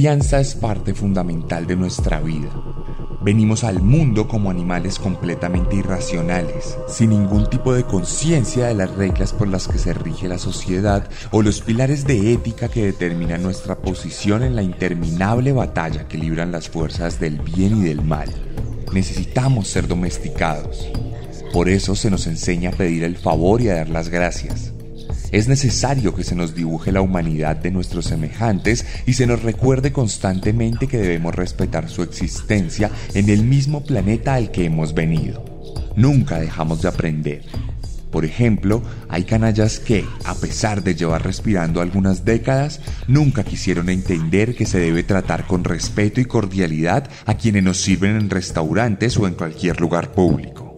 Crianza es parte fundamental de nuestra vida. Venimos al mundo como animales completamente irracionales, sin ningún tipo de conciencia de las reglas por las que se rige la sociedad o los pilares de ética que determinan nuestra posición en la interminable batalla que libran las fuerzas del bien y del mal. Necesitamos ser domesticados. Por eso se nos enseña a pedir el favor y a dar las gracias. Es necesario que se nos dibuje la humanidad de nuestros semejantes y se nos recuerde constantemente que debemos respetar su existencia en el mismo planeta al que hemos venido. Nunca dejamos de aprender. Por ejemplo, hay canallas que, a pesar de llevar respirando algunas décadas, nunca quisieron entender que se debe tratar con respeto y cordialidad a quienes nos sirven en restaurantes o en cualquier lugar público.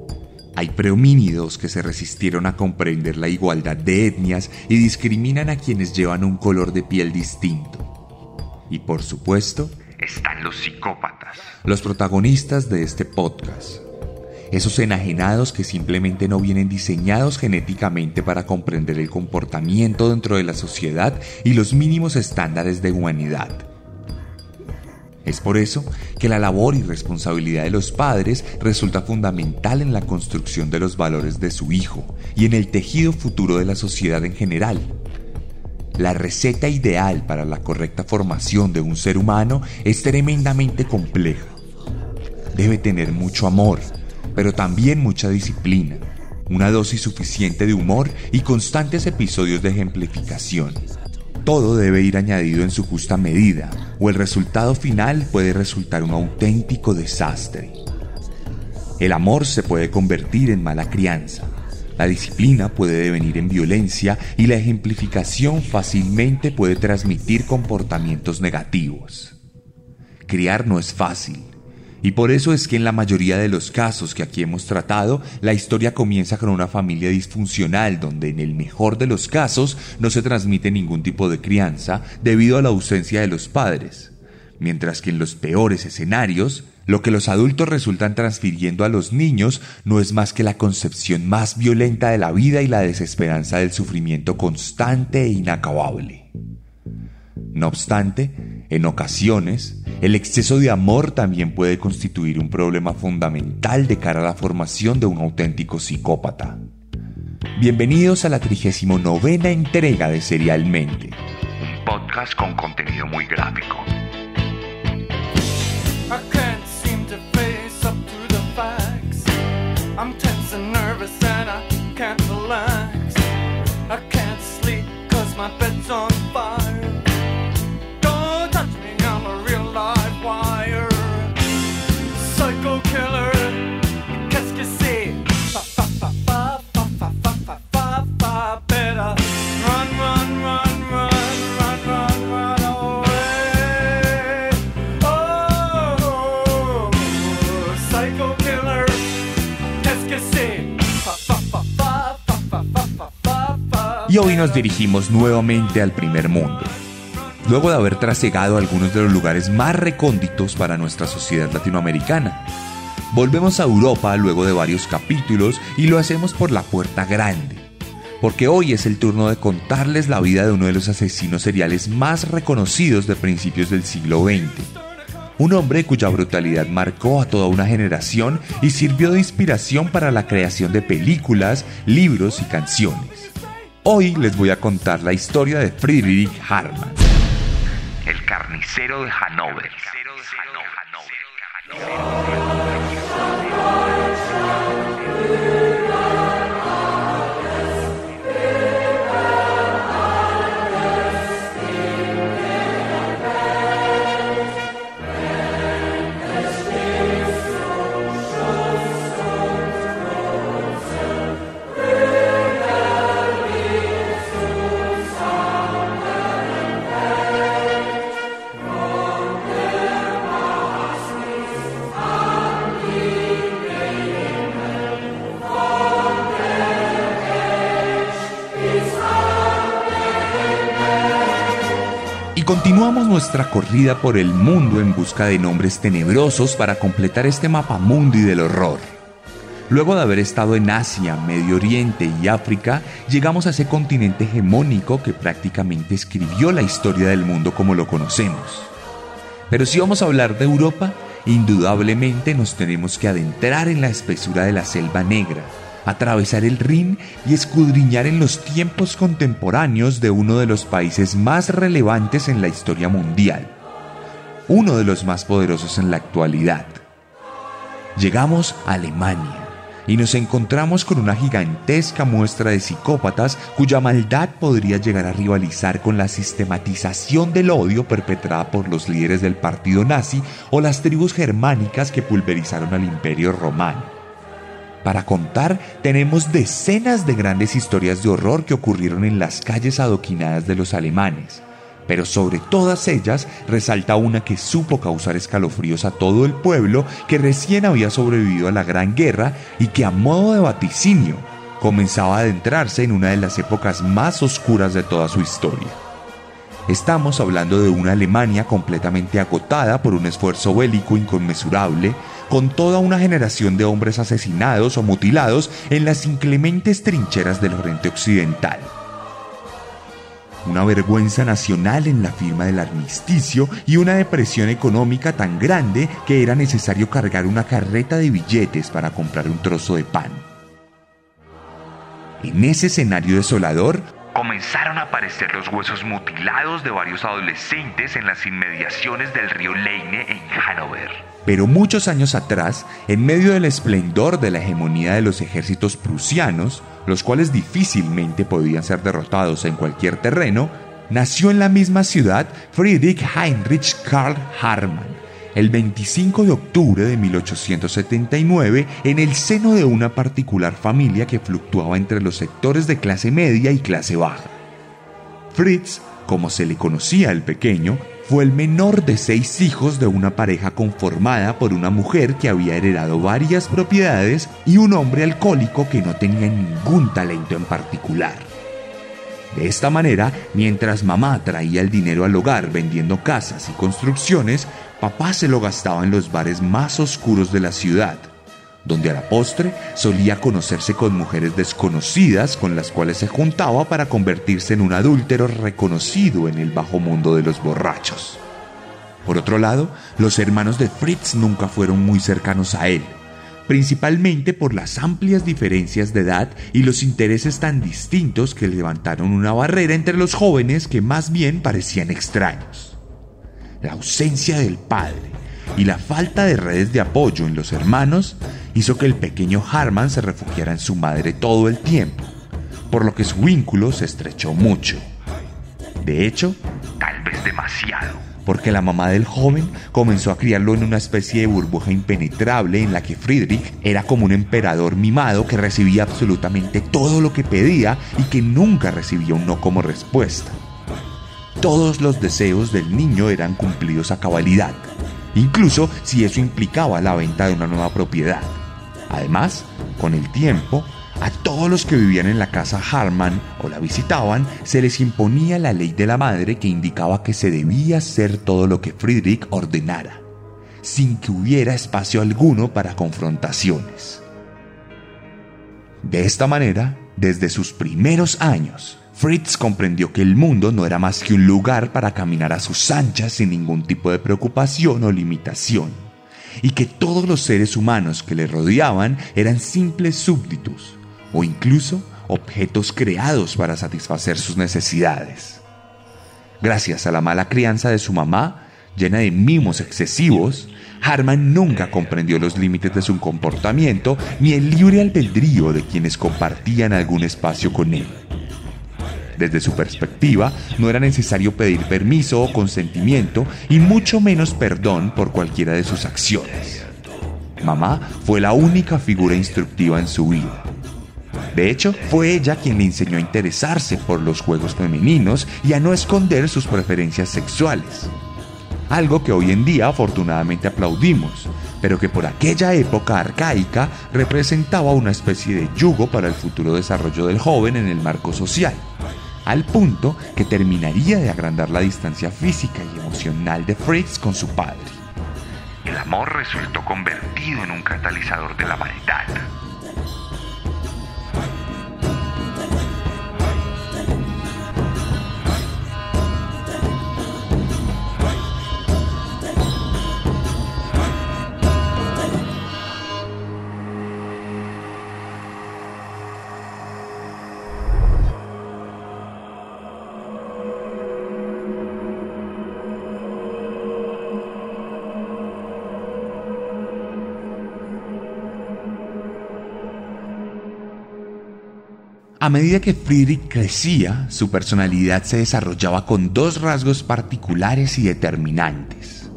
Hay prehomínidos que se resistieron a comprender la igualdad de etnias y discriminan a quienes llevan un color de piel distinto. Y por supuesto, están los psicópatas, los protagonistas de este podcast. Esos enajenados que simplemente no vienen diseñados genéticamente para comprender el comportamiento dentro de la sociedad y los mínimos estándares de humanidad es por eso que la labor y responsabilidad de los padres resulta fundamental en la construcción de los valores de su hijo y en el tejido futuro de la sociedad en general. La receta ideal para la correcta formación de un ser humano es tremendamente compleja. Debe tener mucho amor, pero también mucha disciplina, una dosis suficiente de humor y constantes episodios de ejemplificación. Todo debe ir añadido en su justa medida, o el resultado final puede resultar un auténtico desastre. El amor se puede convertir en mala crianza, la disciplina puede devenir en violencia y la ejemplificación fácilmente puede transmitir comportamientos negativos. Criar no es fácil, y por eso es que en la mayoría de los casos que aquí hemos tratado, la historia comienza con una familia disfuncional donde en el mejor de los casos no se transmite ningún tipo de crianza debido a la ausencia de los padres. Mientras que en los peores escenarios, lo que los adultos resultan transfiriendo a los niños no es más que la concepción más violenta de la vida y la desesperanza del sufrimiento constante e inacabable. No obstante, en ocasiones, el exceso de amor también puede constituir un problema fundamental de cara a la formación de un auténtico psicópata. Bienvenidos a la 39 entrega de Serialmente, un podcast con contenido muy gráfico. Y hoy nos dirigimos nuevamente al primer mundo. Luego de haber trasegado algunos de los lugares más recónditos para nuestra sociedad latinoamericana, volvemos a Europa luego de varios capítulos y lo hacemos por la puerta grande, porque hoy es el turno de contarles la vida de uno de los asesinos seriales más reconocidos de principios del siglo XX. Un hombre cuya brutalidad marcó a toda una generación y sirvió de inspiración para la creación de películas, libros y canciones. Hoy les voy a contar la historia de Friedrich Hartmann, el carnicero de Hannover. Y continuamos nuestra corrida por el mundo en busca de nombres tenebrosos para completar este mapa mundi del horror. Luego de haber estado en Asia, Medio Oriente y África, llegamos a ese continente hegemónico que prácticamente escribió la historia del mundo como lo conocemos. Pero si vamos a hablar de Europa, indudablemente nos tenemos que adentrar en la espesura de la selva negra, atravesar el Rin y escudriñar en los tiempos contemporáneos de uno de los países más relevantes en la historia mundial, uno de los más poderosos en la actualidad. Llegamos a Alemania y nos encontramos con una gigantesca muestra de psicópatas cuya maldad podría llegar a rivalizar con la sistematización del odio perpetrada por los líderes del partido nazi o las tribus germánicas que pulverizaron al imperio romano. Para contar, tenemos decenas de grandes historias de horror que ocurrieron en las calles adoquinadas de los alemanes pero sobre todas ellas resalta una que supo causar escalofríos a todo el pueblo que recién había sobrevivido a la Gran Guerra y que a modo de vaticinio comenzaba a adentrarse en una de las épocas más oscuras de toda su historia. Estamos hablando de una Alemania completamente agotada por un esfuerzo bélico inconmensurable, con toda una generación de hombres asesinados o mutilados en las inclementes trincheras del frente occidental una vergüenza nacional en la firma del armisticio y una depresión económica tan grande que era necesario cargar una carreta de billetes para comprar un trozo de pan. En ese escenario desolador, comenzaron a aparecer los huesos mutilados de varios adolescentes en las inmediaciones del río Leine en Hannover. Pero muchos años atrás, en medio del esplendor de la hegemonía de los ejércitos prusianos, los cuales difícilmente podían ser derrotados en cualquier terreno, nació en la misma ciudad Friedrich Heinrich Karl Hartmann, el 25 de octubre de 1879 en el seno de una particular familia que fluctuaba entre los sectores de clase media y clase baja. Fritz, como se le conocía al pequeño, fue el menor de seis hijos de una pareja conformada por una mujer que había heredado varias propiedades y un hombre alcohólico que no tenía ningún talento en particular. De esta manera, mientras mamá traía el dinero al hogar vendiendo casas y construcciones, papá se lo gastaba en los bares más oscuros de la ciudad, donde a la postre solía conocerse con mujeres desconocidas con las cuales se juntaba para convertirse en un adúltero reconocido en el bajo mundo de los borrachos. Por otro lado, los hermanos de Fritz nunca fueron muy cercanos a él, principalmente por las amplias diferencias de edad y los intereses tan distintos que levantaron una barrera entre los jóvenes que más bien parecían extraños. La ausencia del padre y la falta de redes de apoyo en los hermanos hizo que el pequeño Harman se refugiara en su madre todo el tiempo, por lo que su vínculo se estrechó mucho. De hecho, tal vez demasiado, porque la mamá del joven comenzó a criarlo en una especie de burbuja impenetrable en la que Friedrich era como un emperador mimado que recibía absolutamente todo lo que pedía y que nunca recibía un no como respuesta. Todos los deseos del niño eran cumplidos a cabalidad, incluso si eso implicaba la venta de una nueva propiedad. Además, con el tiempo, a todos los que vivían en la casa Harman o la visitaban se les imponía la ley de la madre que indicaba que se debía hacer todo lo que Friedrich ordenara, sin que hubiera espacio alguno para confrontaciones. De esta manera, desde sus primeros años, Fritz comprendió que el mundo no era más que un lugar para caminar a sus anchas sin ningún tipo de preocupación o limitación y que todos los seres humanos que le rodeaban eran simples súbditos o incluso objetos creados para satisfacer sus necesidades. Gracias a la mala crianza de su mamá, llena de mimos excesivos, Harman nunca comprendió los límites de su comportamiento ni el libre albedrío de quienes compartían algún espacio con él. Desde su perspectiva, no era necesario pedir permiso o consentimiento y mucho menos perdón por cualquiera de sus acciones. Mamá fue la única figura instructiva en su vida. De hecho, fue ella quien le enseñó a interesarse por los juegos femeninos y a no esconder sus preferencias sexuales. Algo que hoy en día afortunadamente aplaudimos, pero que por aquella época arcaica representaba una especie de yugo para el futuro desarrollo del joven en el marco social al punto que terminaría de agrandar la distancia física y emocional de Fritz con su padre. El amor resultó convertido en un catalizador de la maldad. A medida que Friedrich crecía, su personalidad se desarrollaba con dos rasgos particulares y determinantes.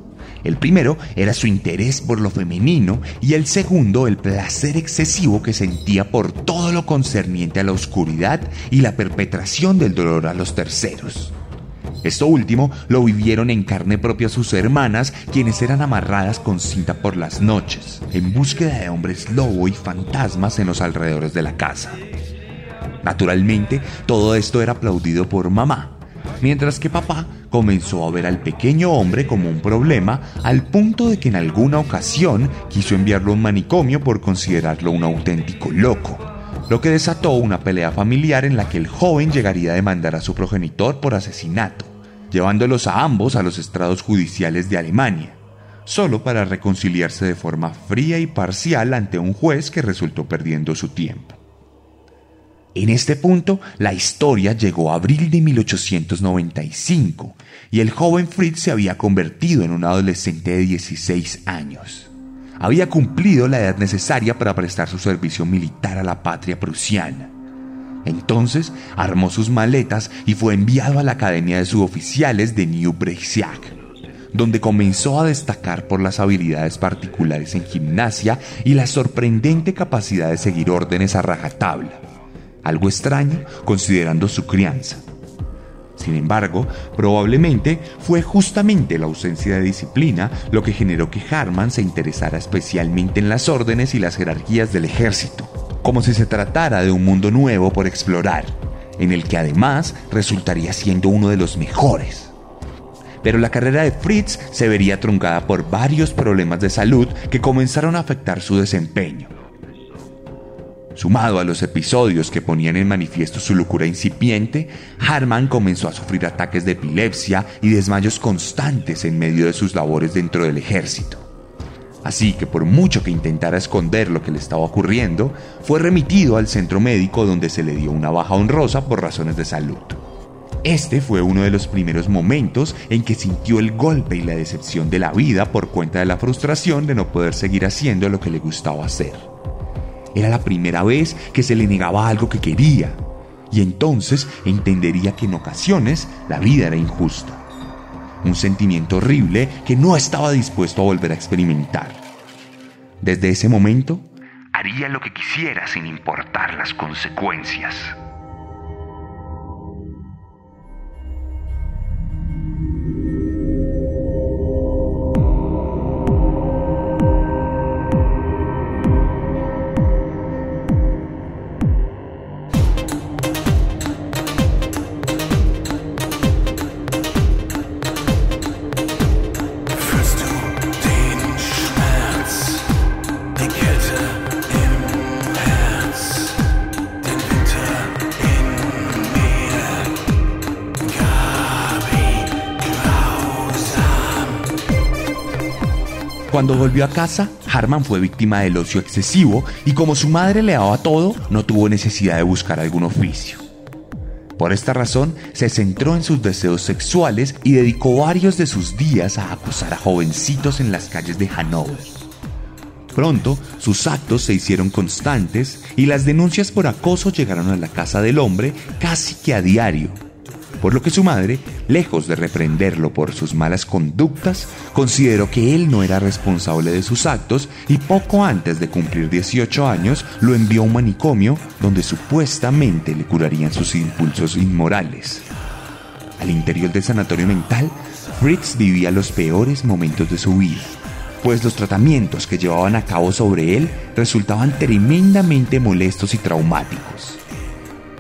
El primero era su interés por lo femenino y el segundo el placer excesivo que sentía por todo lo concerniente a la oscuridad y la perpetración del dolor a los terceros. Esto último lo vivieron en carne propia sus hermanas, quienes eran amarradas con cinta por las noches, en búsqueda de hombres lobo y fantasmas en los alrededores de la casa. Naturalmente, todo esto era aplaudido por mamá, mientras que papá comenzó a ver al pequeño hombre como un problema al punto de que en alguna ocasión quiso enviarlo a un manicomio por considerarlo un auténtico loco, lo que desató una pelea familiar en la que el joven llegaría a demandar a su progenitor por asesinato, llevándolos a ambos a los estrados judiciales de Alemania, solo para reconciliarse de forma fría y parcial ante un juez que resultó perdiendo su tiempo. En este punto, la historia llegó a abril de 1895 y el joven Fritz se había convertido en un adolescente de 16 años. Había cumplido la edad necesaria para prestar su servicio militar a la patria prusiana. Entonces armó sus maletas y fue enviado a la Academia de Suboficiales de New Breisiach, donde comenzó a destacar por las habilidades particulares en gimnasia y la sorprendente capacidad de seguir órdenes a rajatabla algo extraño considerando su crianza. Sin embargo, probablemente fue justamente la ausencia de disciplina lo que generó que Harman se interesara especialmente en las órdenes y las jerarquías del ejército, como si se tratara de un mundo nuevo por explorar, en el que además resultaría siendo uno de los mejores. Pero la carrera de Fritz se vería truncada por varios problemas de salud que comenzaron a afectar su desempeño Sumado a los episodios que ponían en manifiesto su locura incipiente, Harman comenzó a sufrir ataques de epilepsia y desmayos constantes en medio de sus labores dentro del ejército. Así que por mucho que intentara esconder lo que le estaba ocurriendo, fue remitido al centro médico donde se le dio una baja honrosa por razones de salud. Este fue uno de los primeros momentos en que sintió el golpe y la decepción de la vida por cuenta de la frustración de no poder seguir haciendo lo que le gustaba hacer. Era la primera vez que se le negaba algo que quería. Y entonces entendería que en ocasiones la vida era injusta. Un sentimiento horrible que no estaba dispuesto a volver a experimentar. Desde ese momento, haría lo que quisiera sin importar las consecuencias. Cuando volvió a casa, Harman fue víctima del ocio excesivo y como su madre le daba todo, no tuvo necesidad de buscar algún oficio. Por esta razón, se centró en sus deseos sexuales y dedicó varios de sus días a acosar a jovencitos en las calles de Hanover. Pronto, sus actos se hicieron constantes y las denuncias por acoso llegaron a la casa del hombre casi que a diario, por lo que su madre, lejos de reprenderlo por sus malas conductas, consideró que él no era responsable de sus actos y poco antes de cumplir 18 años lo envió a un manicomio donde supuestamente le curarían sus impulsos inmorales. Al interior del sanatorio mental, Fritz vivía los peores momentos de su vida, pues los tratamientos que llevaban a cabo sobre él resultaban tremendamente molestos y traumáticos.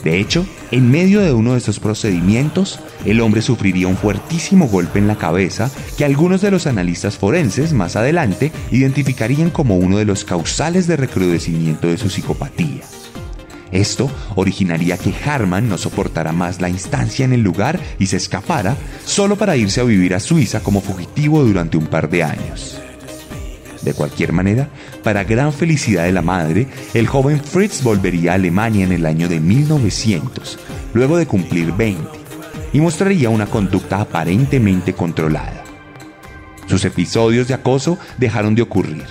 De hecho, en medio de uno de esos procedimientos, el hombre sufriría un fuertísimo golpe en la cabeza que algunos de los analistas forenses más adelante identificarían como uno de los causales de recrudecimiento de su psicopatía. Esto originaría que Harman no soportara más la instancia en el lugar y se escapara solo para irse a vivir a Suiza como fugitivo durante un par de años. De cualquier manera, para gran felicidad de la madre, el joven Fritz volvería a Alemania en el año de 1900, luego de cumplir 20, y mostraría una conducta aparentemente controlada. Sus episodios de acoso dejaron de ocurrir.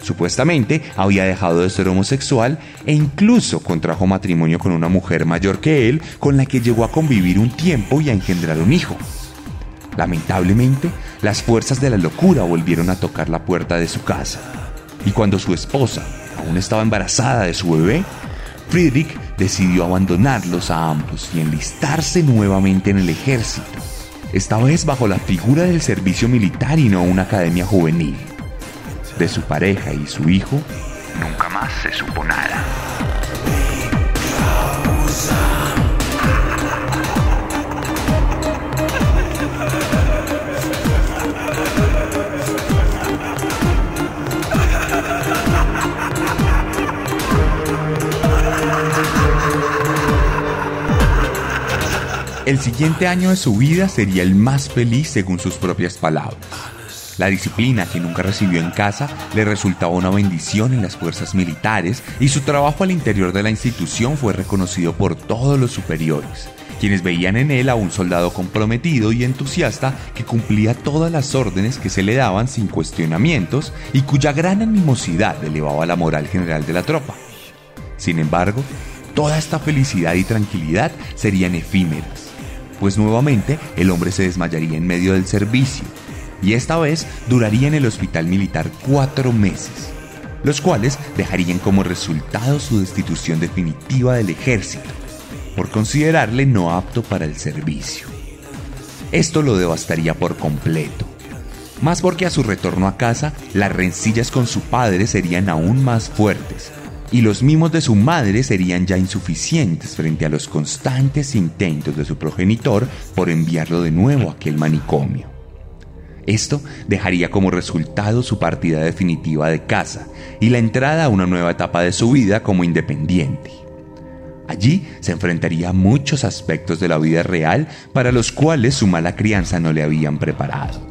Supuestamente había dejado de ser homosexual e incluso contrajo matrimonio con una mujer mayor que él con la que llegó a convivir un tiempo y a engendrar un hijo. Lamentablemente, las fuerzas de la locura volvieron a tocar la puerta de su casa. Y cuando su esposa aún estaba embarazada de su bebé, Friedrich decidió abandonarlos a ambos y enlistarse nuevamente en el ejército, esta vez bajo la figura del servicio militar y no una academia juvenil. De su pareja y su hijo, nunca más se supo nada. El siguiente año de su vida sería el más feliz según sus propias palabras. La disciplina que nunca recibió en casa le resultaba una bendición en las fuerzas militares y su trabajo al interior de la institución fue reconocido por todos los superiores, quienes veían en él a un soldado comprometido y entusiasta que cumplía todas las órdenes que se le daban sin cuestionamientos y cuya gran animosidad elevaba la moral general de la tropa. Sin embargo, toda esta felicidad y tranquilidad serían efímeras pues nuevamente el hombre se desmayaría en medio del servicio, y esta vez duraría en el hospital militar cuatro meses, los cuales dejarían como resultado su destitución definitiva del ejército, por considerarle no apto para el servicio. Esto lo devastaría por completo, más porque a su retorno a casa las rencillas con su padre serían aún más fuertes, y los mimos de su madre serían ya insuficientes frente a los constantes intentos de su progenitor por enviarlo de nuevo a aquel manicomio. Esto dejaría como resultado su partida definitiva de casa y la entrada a una nueva etapa de su vida como independiente. Allí se enfrentaría a muchos aspectos de la vida real para los cuales su mala crianza no le habían preparado.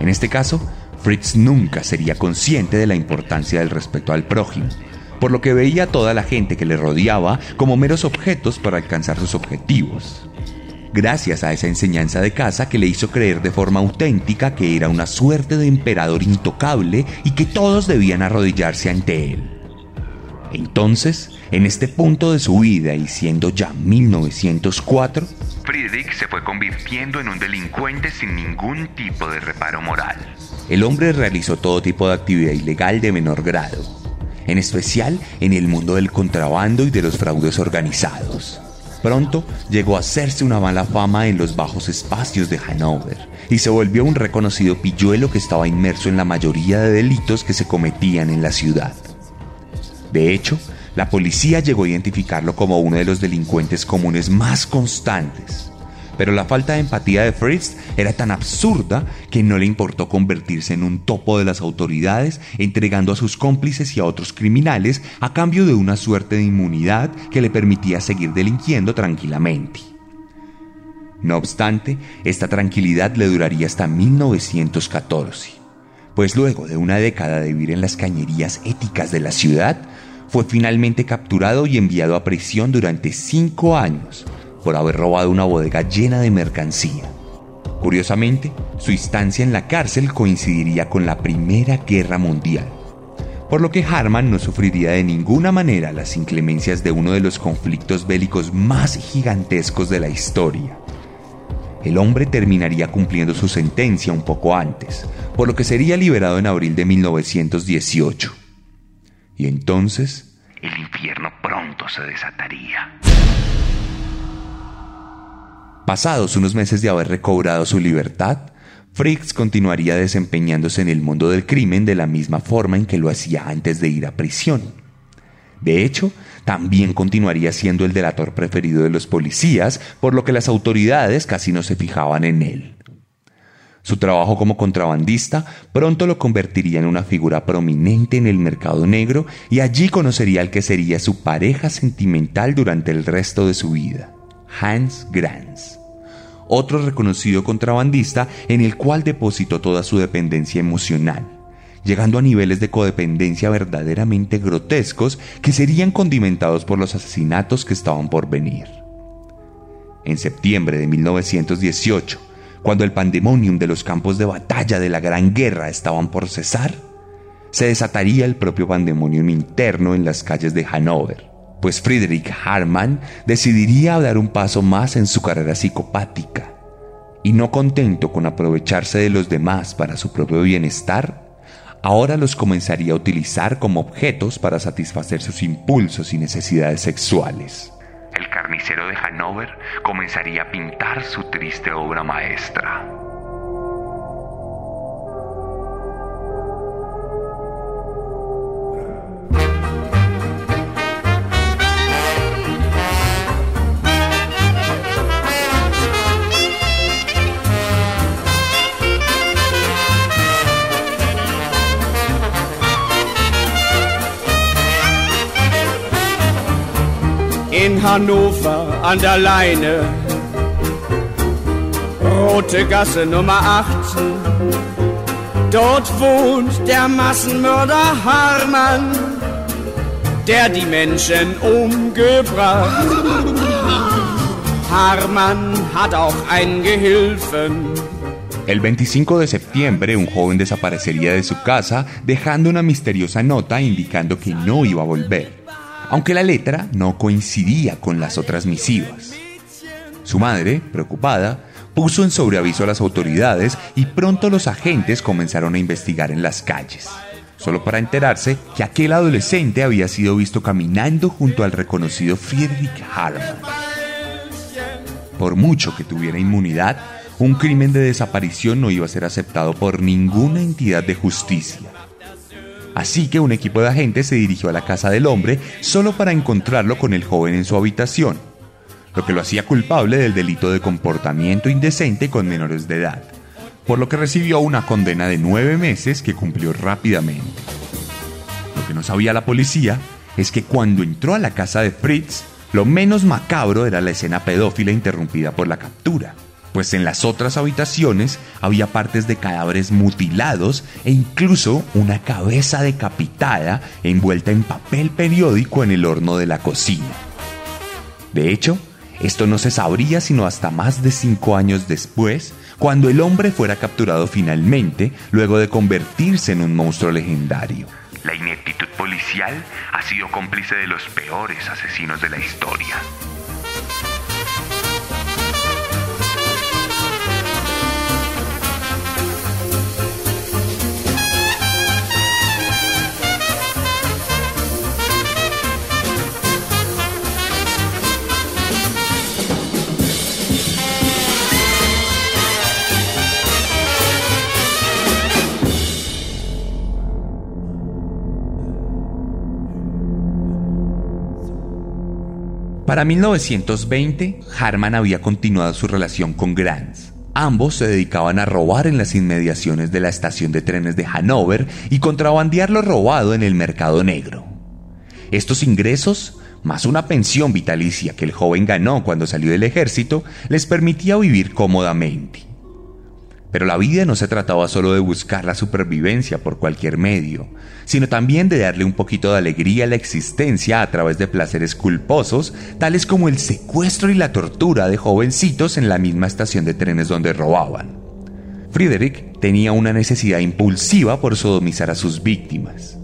En este caso, Fritz nunca sería consciente de la importancia del respeto al prójimo por lo que veía a toda la gente que le rodeaba como meros objetos para alcanzar sus objetivos. Gracias a esa enseñanza de casa que le hizo creer de forma auténtica que era una suerte de emperador intocable y que todos debían arrodillarse ante él. Entonces, en este punto de su vida y siendo ya 1904, Friedrich se fue convirtiendo en un delincuente sin ningún tipo de reparo moral. El hombre realizó todo tipo de actividad ilegal de menor grado, en especial en el mundo del contrabando y de los fraudes organizados. Pronto llegó a hacerse una mala fama en los bajos espacios de Hanover y se volvió un reconocido pilluelo que estaba inmerso en la mayoría de delitos que se cometían en la ciudad. De hecho, la policía llegó a identificarlo como uno de los delincuentes comunes más constantes pero la falta de empatía de Fritz era tan absurda que no le importó convertirse en un topo de las autoridades, entregando a sus cómplices y a otros criminales a cambio de una suerte de inmunidad que le permitía seguir delinquiendo tranquilamente. No obstante, esta tranquilidad le duraría hasta 1914, pues luego de una década de vivir en las cañerías éticas de la ciudad, fue finalmente capturado y enviado a prisión durante cinco años por haber robado una bodega llena de mercancía. Curiosamente, su instancia en la cárcel coincidiría con la Primera Guerra Mundial, por lo que Harman no sufriría de ninguna manera las inclemencias de uno de los conflictos bélicos más gigantescos de la historia. El hombre terminaría cumpliendo su sentencia un poco antes, por lo que sería liberado en abril de 1918. Y entonces, el infierno pronto se desataría. Pasados unos meses de haber recobrado su libertad, Fritz continuaría desempeñándose en el mundo del crimen de la misma forma en que lo hacía antes de ir a prisión. De hecho, también continuaría siendo el delator preferido de los policías, por lo que las autoridades casi no se fijaban en él. Su trabajo como contrabandista pronto lo convertiría en una figura prominente en el mercado negro y allí conocería al que sería su pareja sentimental durante el resto de su vida, Hans Granz, otro reconocido contrabandista en el cual depositó toda su dependencia emocional, llegando a niveles de codependencia verdaderamente grotescos que serían condimentados por los asesinatos que estaban por venir. En septiembre de 1918, cuando el pandemonium de los campos de batalla de la Gran Guerra estaban por cesar, se desataría el propio pandemonium interno en las calles de Hannover, pues Friedrich Hartmann decidiría dar un paso más en su carrera psicopática, y no contento con aprovecharse de los demás para su propio bienestar, ahora los comenzaría a utilizar como objetos para satisfacer sus impulsos y necesidades sexuales el carnicero de Hannover comenzaría a pintar su triste obra maestra. Hannover an der Leine. Rote Gasse Nummer 18. Dort wohnt der Massenmörder Harman, der die Menschen umgebracht. Harman hat auch einen Gehilfen. El 25 de septiembre, un joven desaparecería de su casa dejando una misteriosa nota indicando que no iba a volver aunque la letra no coincidía con las otras misivas. Su madre, preocupada, puso en sobreaviso a las autoridades y pronto los agentes comenzaron a investigar en las calles, solo para enterarse que aquel adolescente había sido visto caminando junto al reconocido Friedrich Harman. Por mucho que tuviera inmunidad, un crimen de desaparición no iba a ser aceptado por ninguna entidad de justicia Así que un equipo de agentes se dirigió a la casa del hombre solo para encontrarlo con el joven en su habitación, lo que lo hacía culpable del delito de comportamiento indecente con menores de edad, por lo que recibió una condena de nueve meses que cumplió rápidamente. Lo que no sabía la policía es que cuando entró a la casa de Fritz, lo menos macabro era la escena pedófila interrumpida por la captura pues en las otras habitaciones había partes de cadáveres mutilados e incluso una cabeza decapitada envuelta en papel periódico en el horno de la cocina. De hecho, esto no se sabría sino hasta más de cinco años después, cuando el hombre fuera capturado finalmente, luego de convertirse en un monstruo legendario. La ineptitud policial ha sido cómplice de los peores asesinos de la historia. Para 1920, Harman había continuado su relación con Granz. Ambos se dedicaban a robar en las inmediaciones de la estación de trenes de Hanover y contrabandear lo robado en el mercado negro. Estos ingresos, más una pensión vitalicia que el joven ganó cuando salió del ejército, les permitía vivir cómodamente. Pero la vida no se trataba solo de buscar la supervivencia por cualquier medio, sino también de darle un poquito de alegría a la existencia a través de placeres culposos, tales como el secuestro y la tortura de jovencitos en la misma estación de trenes donde robaban. Friedrich tenía una necesidad impulsiva por sodomizar a sus víctimas.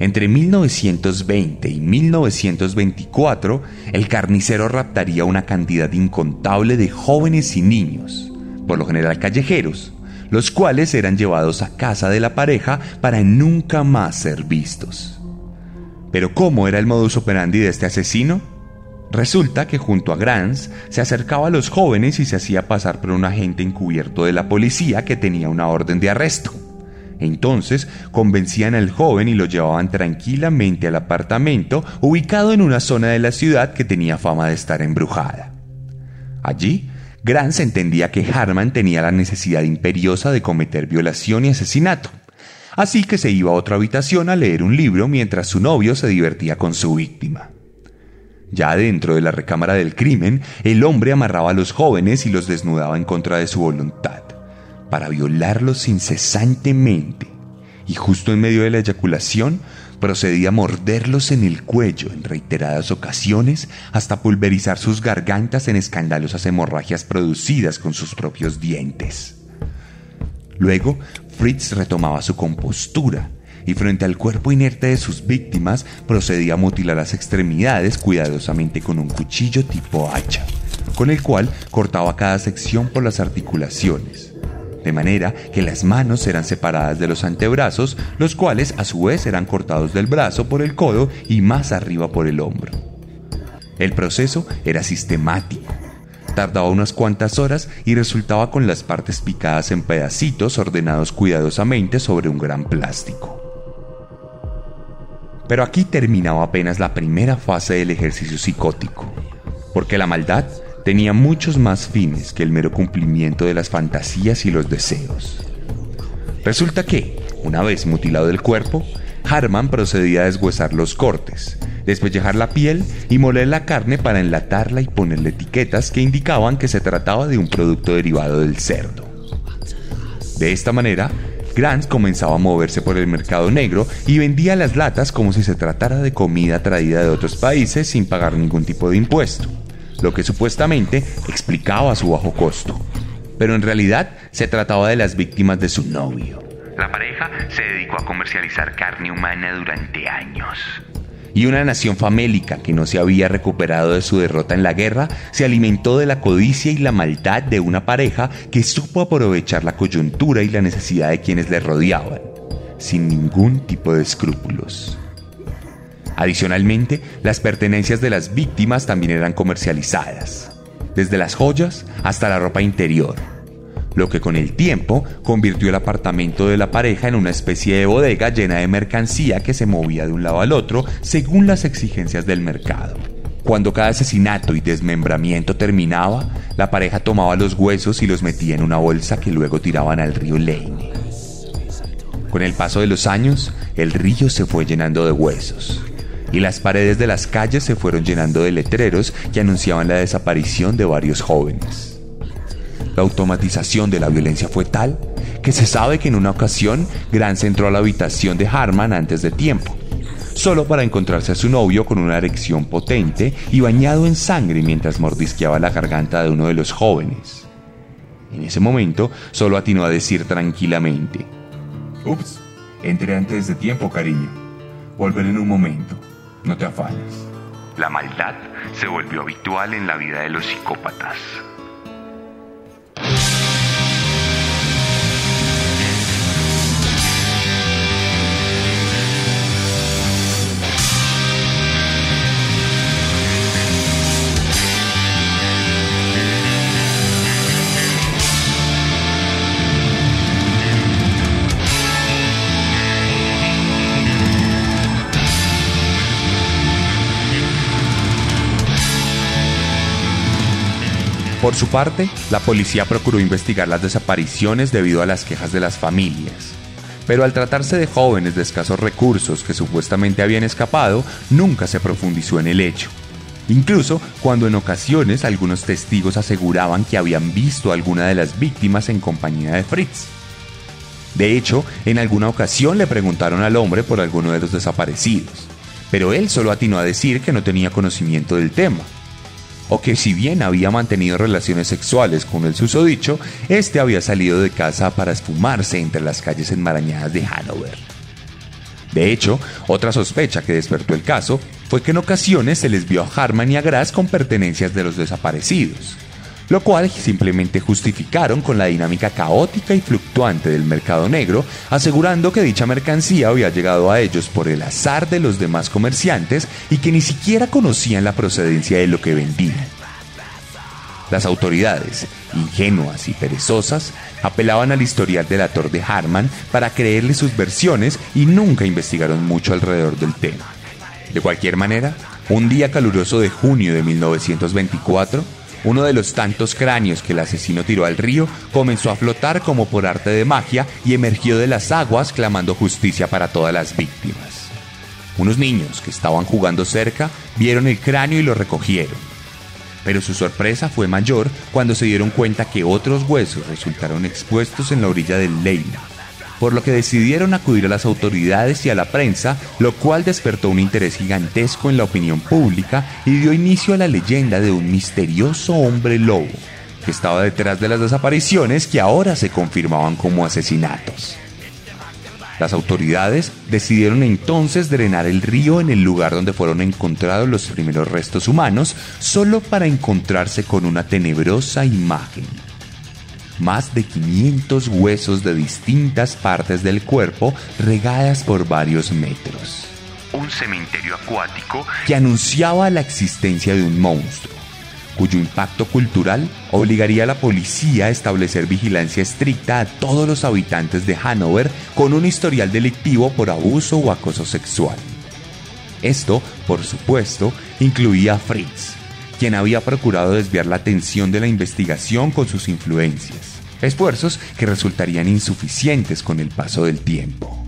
Entre 1920 y 1924, el carnicero raptaría una cantidad incontable de jóvenes y niños por lo general callejeros, los cuales eran llevados a casa de la pareja para nunca más ser vistos. Pero ¿cómo era el modus operandi de este asesino? Resulta que junto a Grants se acercaba a los jóvenes y se hacía pasar por un agente encubierto de la policía que tenía una orden de arresto. Entonces convencían al joven y lo llevaban tranquilamente al apartamento ubicado en una zona de la ciudad que tenía fama de estar embrujada. Allí, Grant entendía que Harman tenía la necesidad imperiosa de cometer violación y asesinato, así que se iba a otra habitación a leer un libro mientras su novio se divertía con su víctima. Ya dentro de la recámara del crimen, el hombre amarraba a los jóvenes y los desnudaba en contra de su voluntad para violarlos incesantemente y justo en medio de la eyaculación procedía a morderlos en el cuello en reiteradas ocasiones hasta pulverizar sus gargantas en escandalosas hemorragias producidas con sus propios dientes. Luego, Fritz retomaba su compostura y frente al cuerpo inerte de sus víctimas procedía a mutilar las extremidades cuidadosamente con un cuchillo tipo hacha, con el cual cortaba cada sección por las articulaciones de manera que las manos eran separadas de los antebrazos, los cuales a su vez eran cortados del brazo por el codo y más arriba por el hombro. El proceso era sistemático. Tardaba unas cuantas horas y resultaba con las partes picadas en pedacitos ordenados cuidadosamente sobre un gran plástico. Pero aquí terminaba apenas la primera fase del ejercicio psicótico, porque la maldad tenía muchos más fines que el mero cumplimiento de las fantasías y los deseos. Resulta que, una vez mutilado el cuerpo, Harman procedía a deshuesar los cortes, despellejar la piel y moler la carne para enlatarla y ponerle etiquetas que indicaban que se trataba de un producto derivado del cerdo. De esta manera, Grant comenzaba a moverse por el mercado negro y vendía las latas como si se tratara de comida traída de otros países sin pagar ningún tipo de impuesto lo que supuestamente explicaba su bajo costo. Pero en realidad se trataba de las víctimas de su novio. La pareja se dedicó a comercializar carne humana durante años. Y una nación famélica que no se había recuperado de su derrota en la guerra se alimentó de la codicia y la maldad de una pareja que supo aprovechar la coyuntura y la necesidad de quienes le rodeaban, sin ningún tipo de escrúpulos. Adicionalmente, las pertenencias de las víctimas también eran comercializadas, desde las joyas hasta la ropa interior, lo que con el tiempo convirtió el apartamento de la pareja en una especie de bodega llena de mercancía que se movía de un lado al otro según las exigencias del mercado. Cuando cada asesinato y desmembramiento terminaba, la pareja tomaba los huesos y los metía en una bolsa que luego tiraban al río Lane. Con el paso de los años, el río se fue llenando de huesos y las paredes de las calles se fueron llenando de letreros que anunciaban la desaparición de varios jóvenes. La automatización de la violencia fue tal que se sabe que en una ocasión Grant entró a la habitación de Harman antes de tiempo, solo para encontrarse a su novio con una erección potente y bañado en sangre mientras mordisqueaba la garganta de uno de los jóvenes. En ese momento solo atinó a decir tranquilamente, Ups, entré antes de tiempo, cariño. Volveré en un momento. No te afanes. La maldad se volvió habitual en la vida de los psicópatas. Por su parte, la policía procuró investigar las desapariciones debido a las quejas de las familias. Pero al tratarse de jóvenes de escasos recursos que supuestamente habían escapado, nunca se profundizó en el hecho. Incluso cuando en ocasiones algunos testigos aseguraban que habían visto a alguna de las víctimas en compañía de Fritz. De hecho, en alguna ocasión le preguntaron al hombre por alguno de los desaparecidos, pero él solo atinó a decir que no tenía conocimiento del tema que si bien había mantenido relaciones sexuales con el susodicho, este había salido de casa para esfumarse entre las calles enmarañadas de Hanover. De hecho, otra sospecha que despertó el caso fue que en ocasiones se les vio a Harman y a Grass con pertenencias de los desaparecidos, lo cual simplemente justificaron con la dinámica caótica y fluctuante del mercado negro, asegurando que dicha mercancía había llegado a ellos por el azar de los demás comerciantes y que ni siquiera conocían la procedencia de lo que vendían. Las autoridades, ingenuas y perezosas, apelaban al historial del actor de Harman para creerle sus versiones y nunca investigaron mucho alrededor del tema. De cualquier manera, un día caluroso de junio de 1924, uno de los tantos cráneos que el asesino tiró al río comenzó a flotar como por arte de magia y emergió de las aguas clamando justicia para todas las víctimas. Unos niños que estaban jugando cerca vieron el cráneo y lo recogieron pero su sorpresa fue mayor cuando se dieron cuenta que otros huesos resultaron expuestos en la orilla del Leila, por lo que decidieron acudir a las autoridades y a la prensa, lo cual despertó un interés gigantesco en la opinión pública y dio inicio a la leyenda de un misterioso hombre lobo, que estaba detrás de las desapariciones que ahora se confirmaban como asesinatos. Las autoridades decidieron entonces drenar el río en el lugar donde fueron encontrados los primeros restos humanos, solo para encontrarse con una tenebrosa imagen. Más de 500 huesos de distintas partes del cuerpo regadas por varios metros. Un cementerio acuático que anunciaba la existencia de un monstruo cuyo impacto cultural obligaría a la policía a establecer vigilancia estricta a todos los habitantes de Hanover con un historial delictivo por abuso o acoso sexual. Esto, por supuesto, incluía a Fritz, quien había procurado desviar la atención de la investigación con sus influencias, esfuerzos que resultarían insuficientes con el paso del tiempo.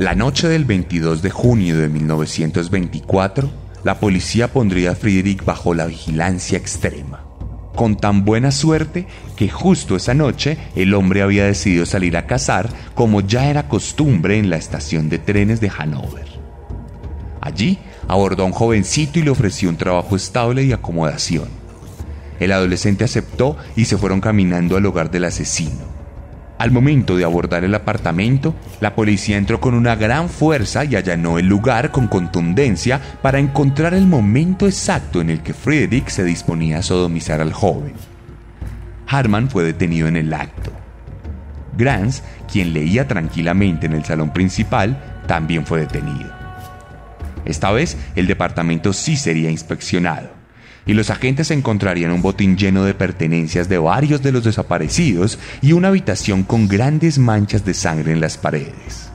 La noche del 22 de junio de 1924, la policía pondría a Friedrich bajo la vigilancia extrema. Con tan buena suerte que justo esa noche el hombre había decidido salir a cazar como ya era costumbre en la estación de trenes de Hannover. Allí abordó a un jovencito y le ofreció un trabajo estable y acomodación. El adolescente aceptó y se fueron caminando al hogar del asesino. Al momento de abordar el apartamento, la policía entró con una gran fuerza y allanó el lugar con contundencia para encontrar el momento exacto en el que Friedrich se disponía a sodomizar al joven. Harman fue detenido en el acto. Grants, quien leía tranquilamente en el salón principal, también fue detenido. Esta vez el departamento sí sería inspeccionado y los agentes encontrarían un botín lleno de pertenencias de varios de los desaparecidos y una habitación con grandes manchas de sangre en las paredes.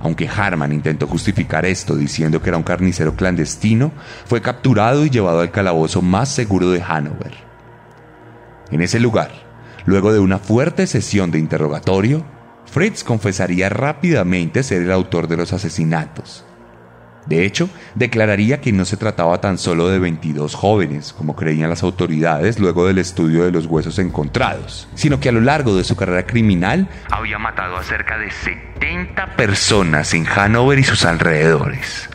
Aunque Harman intentó justificar esto diciendo que era un carnicero clandestino, fue capturado y llevado al calabozo más seguro de Hanover. En ese lugar, luego de una fuerte sesión de interrogatorio, Fritz confesaría rápidamente ser el autor de los asesinatos de hecho, declararía que no se trataba tan solo de 22 jóvenes, como creían las autoridades luego del estudio de los huesos encontrados, sino que a lo largo de su carrera criminal había matado a cerca de 70 personas en Hanover y sus alrededores.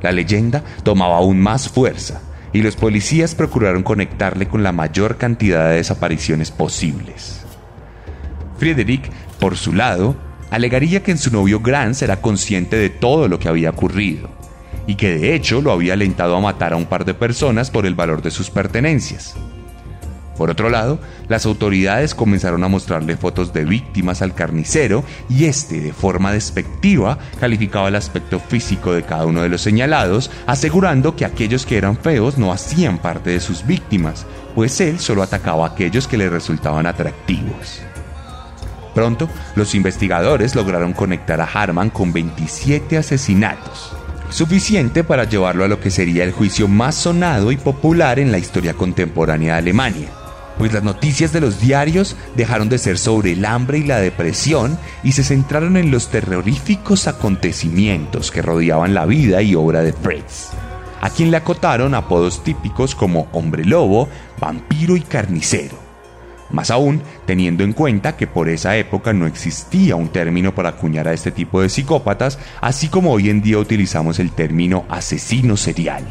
La leyenda tomaba aún más fuerza y los policías procuraron conectarle con la mayor cantidad de desapariciones posibles. Friedrich, por su lado, alegaría que en su novio Grant era consciente de todo lo que había ocurrido y que de hecho lo había alentado a matar a un par de personas por el valor de sus pertenencias. Por otro lado, las autoridades comenzaron a mostrarle fotos de víctimas al carnicero y este, de forma despectiva, calificaba el aspecto físico de cada uno de los señalados, asegurando que aquellos que eran feos no hacían parte de sus víctimas, pues él solo atacaba a aquellos que le resultaban atractivos. Pronto, los investigadores lograron conectar a Harman con 27 asesinatos, suficiente para llevarlo a lo que sería el juicio más sonado y popular en la historia contemporánea de Alemania, pues las noticias de los diarios dejaron de ser sobre el hambre y la depresión y se centraron en los terroríficos acontecimientos que rodeaban la vida y obra de Fritz, a quien le acotaron apodos típicos como hombre lobo, vampiro y carnicero más aún teniendo en cuenta que por esa época no existía un término para acuñar a este tipo de psicópatas, así como hoy en día utilizamos el término asesino serial.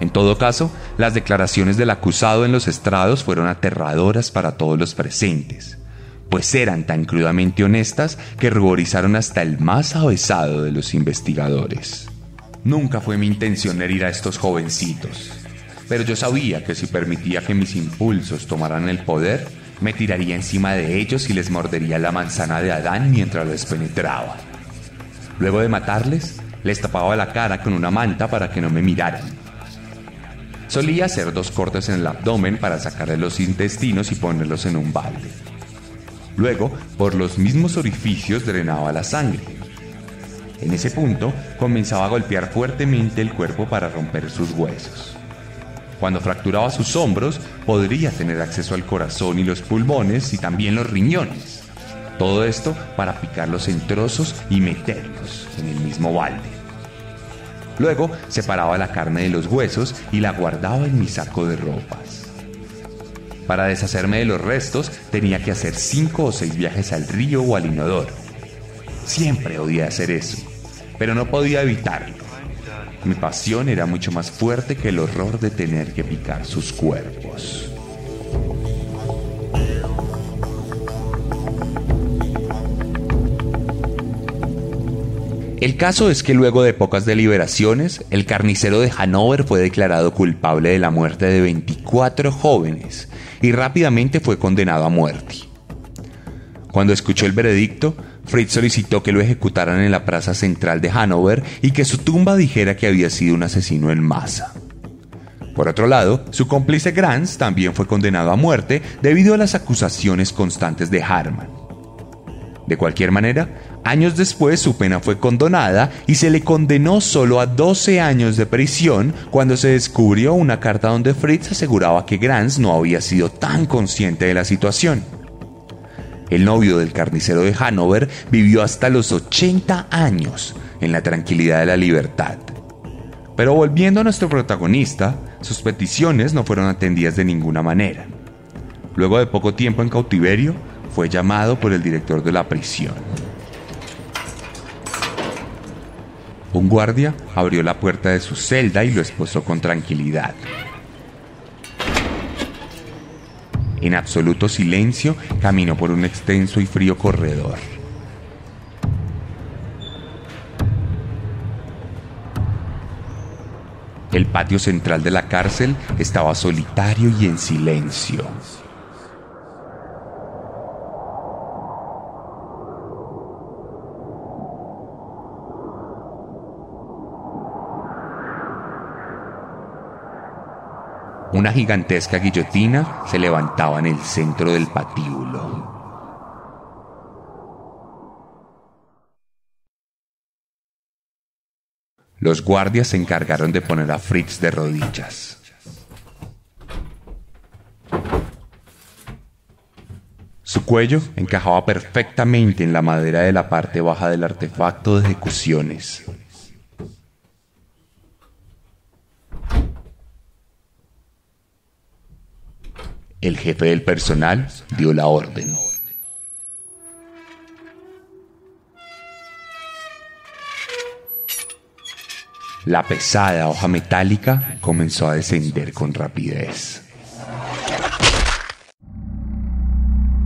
En todo caso, las declaraciones del acusado en los estrados fueron aterradoras para todos los presentes, pues eran tan crudamente honestas que ruborizaron hasta el más avesado de los investigadores. Nunca fue mi intención herir a estos jovencitos, pero yo sabía que si permitía que mis impulsos tomaran el poder, me tiraría encima de ellos y les mordería la manzana de Adán mientras les penetraba. Luego de matarles, les tapaba la cara con una manta para que no me miraran. Solía hacer dos cortes en el abdomen para sacarle los intestinos y ponerlos en un balde. Luego, por los mismos orificios drenaba la sangre. En ese punto, comenzaba a golpear fuertemente el cuerpo para romper sus huesos. Cuando fracturaba sus hombros, podría tener acceso al corazón y los pulmones y también los riñones. Todo esto para picarlos en trozos y meterlos en el mismo balde. Luego separaba la carne de los huesos y la guardaba en mi saco de ropas. Para deshacerme de los restos tenía que hacer cinco o seis viajes al río o al inodoro. Siempre odié hacer eso, pero no podía evitarlo. Mi pasión era mucho más fuerte que el horror de tener que picar sus cuerpos. El caso es que luego de pocas deliberaciones, el carnicero de Hanover fue declarado culpable de la muerte de 24 jóvenes y rápidamente fue condenado a muerte. Cuando escuchó el veredicto, Fritz solicitó que lo ejecutaran en la plaza central de Hanover y que su tumba dijera que había sido un asesino en masa. Por otro lado, su cómplice Grants también fue condenado a muerte debido a las acusaciones constantes de Harman. De cualquier manera, años después su pena fue condonada y se le condenó solo a 12 años de prisión cuando se descubrió una carta donde Fritz aseguraba que Grants no había sido tan consciente de la situación. El novio del carnicero de Hanover vivió hasta los 80 años en la tranquilidad de la libertad. Pero volviendo a nuestro protagonista, sus peticiones no fueron atendidas de ninguna manera. Luego de poco tiempo en cautiverio, fue llamado por el director de la prisión. Un guardia abrió la puerta de su celda y lo esposó con tranquilidad. En absoluto silencio, caminó por un extenso y frío corredor. El patio central de la cárcel estaba solitario y en silencio. Una gigantesca guillotina se levantaba en el centro del patíbulo. Los guardias se encargaron de poner a Fritz de rodillas. Su cuello encajaba perfectamente en la madera de la parte baja del artefacto de ejecuciones. El jefe del personal dio la orden. La pesada hoja metálica comenzó a descender con rapidez.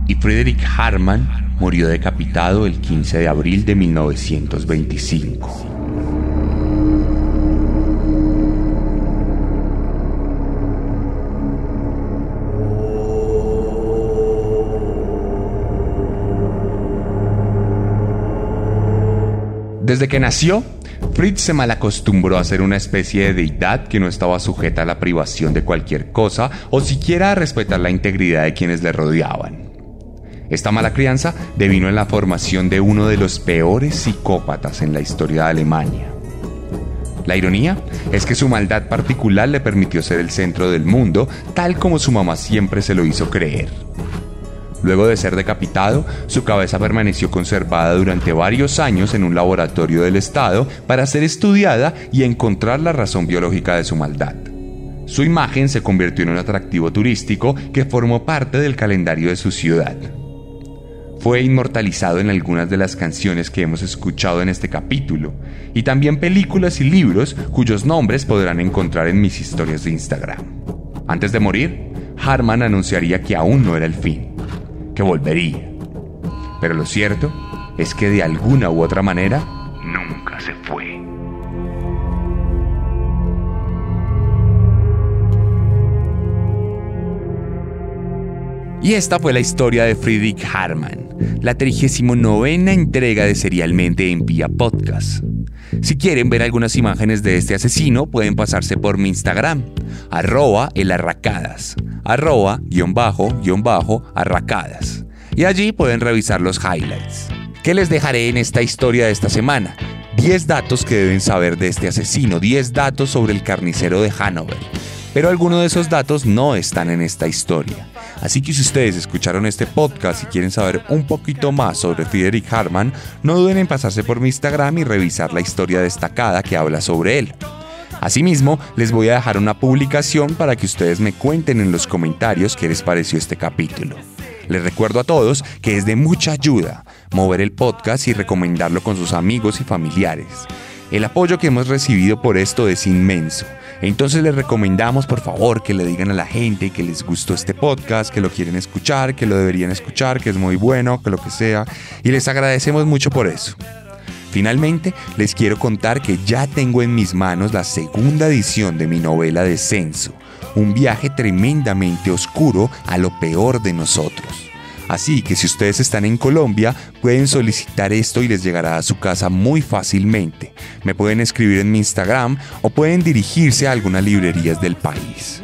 Y Friedrich Harman murió decapitado el 15 de abril de 1925. Desde que nació, Fritz se malacostumbró a ser una especie de deidad que no estaba sujeta a la privación de cualquier cosa o siquiera a respetar la integridad de quienes le rodeaban. Esta mala crianza devino en la formación de uno de los peores psicópatas en la historia de Alemania. La ironía es que su maldad particular le permitió ser el centro del mundo, tal como su mamá siempre se lo hizo creer. Luego de ser decapitado, su cabeza permaneció conservada durante varios años en un laboratorio del Estado para ser estudiada y encontrar la razón biológica de su maldad. Su imagen se convirtió en un atractivo turístico que formó parte del calendario de su ciudad. Fue inmortalizado en algunas de las canciones que hemos escuchado en este capítulo, y también películas y libros cuyos nombres podrán encontrar en mis historias de Instagram. Antes de morir, Harman anunciaría que aún no era el fin volvería Pero lo cierto es que de alguna u otra manera nunca se fue. Y esta fue la historia de Friedrich Harman, la 39 entrega de Serialmente en Vía Podcast. Si quieren ver algunas imágenes de este asesino, pueden pasarse por mi Instagram, arroba elarracadas, arroba guion bajo, guion bajo, arracadas. Y allí pueden revisar los highlights. ¿Qué les dejaré en esta historia de esta semana? 10 datos que deben saber de este asesino, 10 datos sobre el carnicero de Hanover. Pero algunos de esos datos no están en esta historia. Así que si ustedes escucharon este podcast y quieren saber un poquito más sobre Friedrich Harman, no duden en pasarse por mi Instagram y revisar la historia destacada que habla sobre él. Asimismo, les voy a dejar una publicación para que ustedes me cuenten en los comentarios qué les pareció este capítulo. Les recuerdo a todos que es de mucha ayuda mover el podcast y recomendarlo con sus amigos y familiares. El apoyo que hemos recibido por esto es inmenso entonces les recomendamos por favor que le digan a la gente que les gustó este podcast, que lo quieren escuchar, que lo deberían escuchar, que es muy bueno, que lo que sea. Y les agradecemos mucho por eso. Finalmente, les quiero contar que ya tengo en mis manos la segunda edición de mi novela Descenso, un viaje tremendamente oscuro a lo peor de nosotros. Así que si ustedes están en Colombia, pueden solicitar esto y les llegará a su casa muy fácilmente. Me pueden escribir en mi Instagram o pueden dirigirse a algunas librerías del país.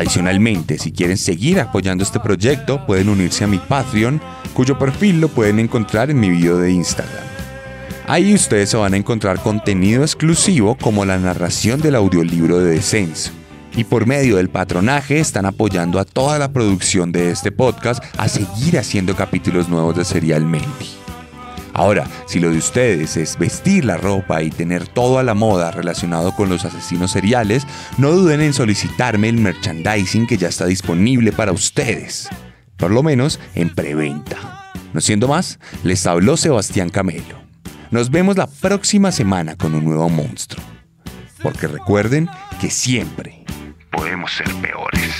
Adicionalmente, si quieren seguir apoyando este proyecto, pueden unirse a mi Patreon, cuyo perfil lo pueden encontrar en mi video de Instagram. Ahí ustedes se van a encontrar contenido exclusivo como la narración del audiolibro de Descenso. Y por medio del patronaje están apoyando a toda la producción de este podcast a seguir haciendo capítulos nuevos de Serialmente. Ahora, si lo de ustedes es vestir la ropa y tener todo a la moda relacionado con los asesinos seriales, no duden en solicitarme el merchandising que ya está disponible para ustedes, por lo menos en preventa. No siendo más, les habló Sebastián Camelo. Nos vemos la próxima semana con un nuevo monstruo. Porque recuerden que siempre podemos ser peores.